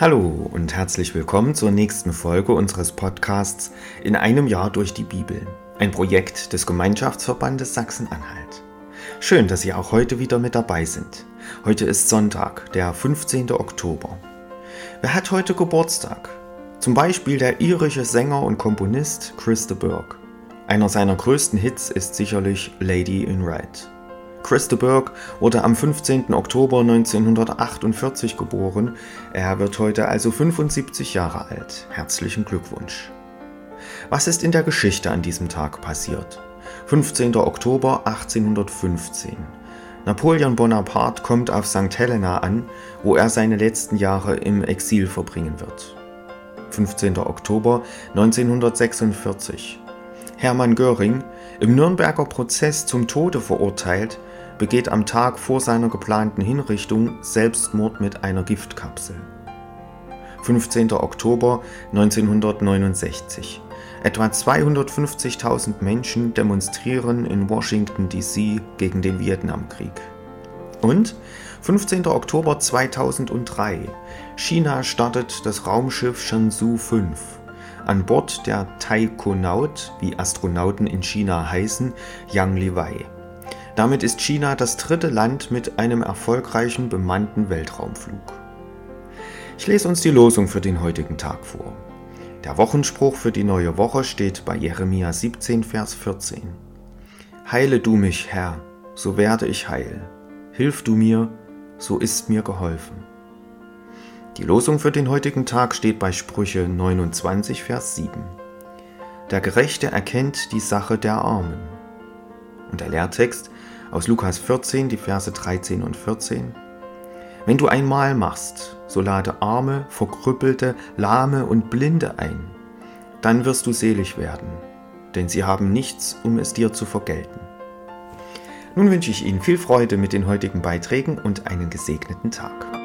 Hallo und herzlich willkommen zur nächsten Folge unseres Podcasts In einem Jahr durch die Bibel, ein Projekt des Gemeinschaftsverbandes Sachsen-Anhalt. Schön, dass Sie auch heute wieder mit dabei sind. Heute ist Sonntag, der 15. Oktober. Wer hat heute Geburtstag? Zum Beispiel der irische Sänger und Komponist Chris de Burgh. Einer seiner größten Hits ist sicherlich Lady in Red. Chris de Burgh wurde am 15. Oktober 1948 geboren. Er wird heute also 75 Jahre alt. Herzlichen Glückwunsch. Was ist in der Geschichte an diesem Tag passiert? 15. Oktober 1815. Napoleon Bonaparte kommt auf St. Helena an, wo er seine letzten Jahre im Exil verbringen wird. 15. Oktober 1946. Hermann Göring, im Nürnberger Prozess zum Tode verurteilt, begeht am Tag vor seiner geplanten Hinrichtung Selbstmord mit einer Giftkapsel. 15. Oktober 1969. Etwa 250.000 Menschen demonstrieren in Washington, D.C. gegen den Vietnamkrieg. Und 15. Oktober 2003. China startet das Raumschiff Shenzhou 5. An Bord der Taikonaut, wie Astronauten in China heißen, Yang Liwei. Damit ist China das dritte Land mit einem erfolgreichen bemannten Weltraumflug. Ich lese uns die Losung für den heutigen Tag vor. Der Wochenspruch für die neue Woche steht bei Jeremia 17, Vers 14. Heile du mich, Herr, so werde ich heil. Hilf du mir, so ist mir geholfen. Die Losung für den heutigen Tag steht bei Sprüche 29, Vers 7. Der Gerechte erkennt die Sache der Armen. Und der Lehrtext aus Lukas 14, die Verse 13 und 14. Wenn du ein Mahl machst, so lade Arme, Verkrüppelte, Lahme und Blinde ein. Dann wirst du selig werden, denn sie haben nichts, um es dir zu vergelten. Nun wünsche ich Ihnen viel Freude mit den heutigen Beiträgen und einen gesegneten Tag.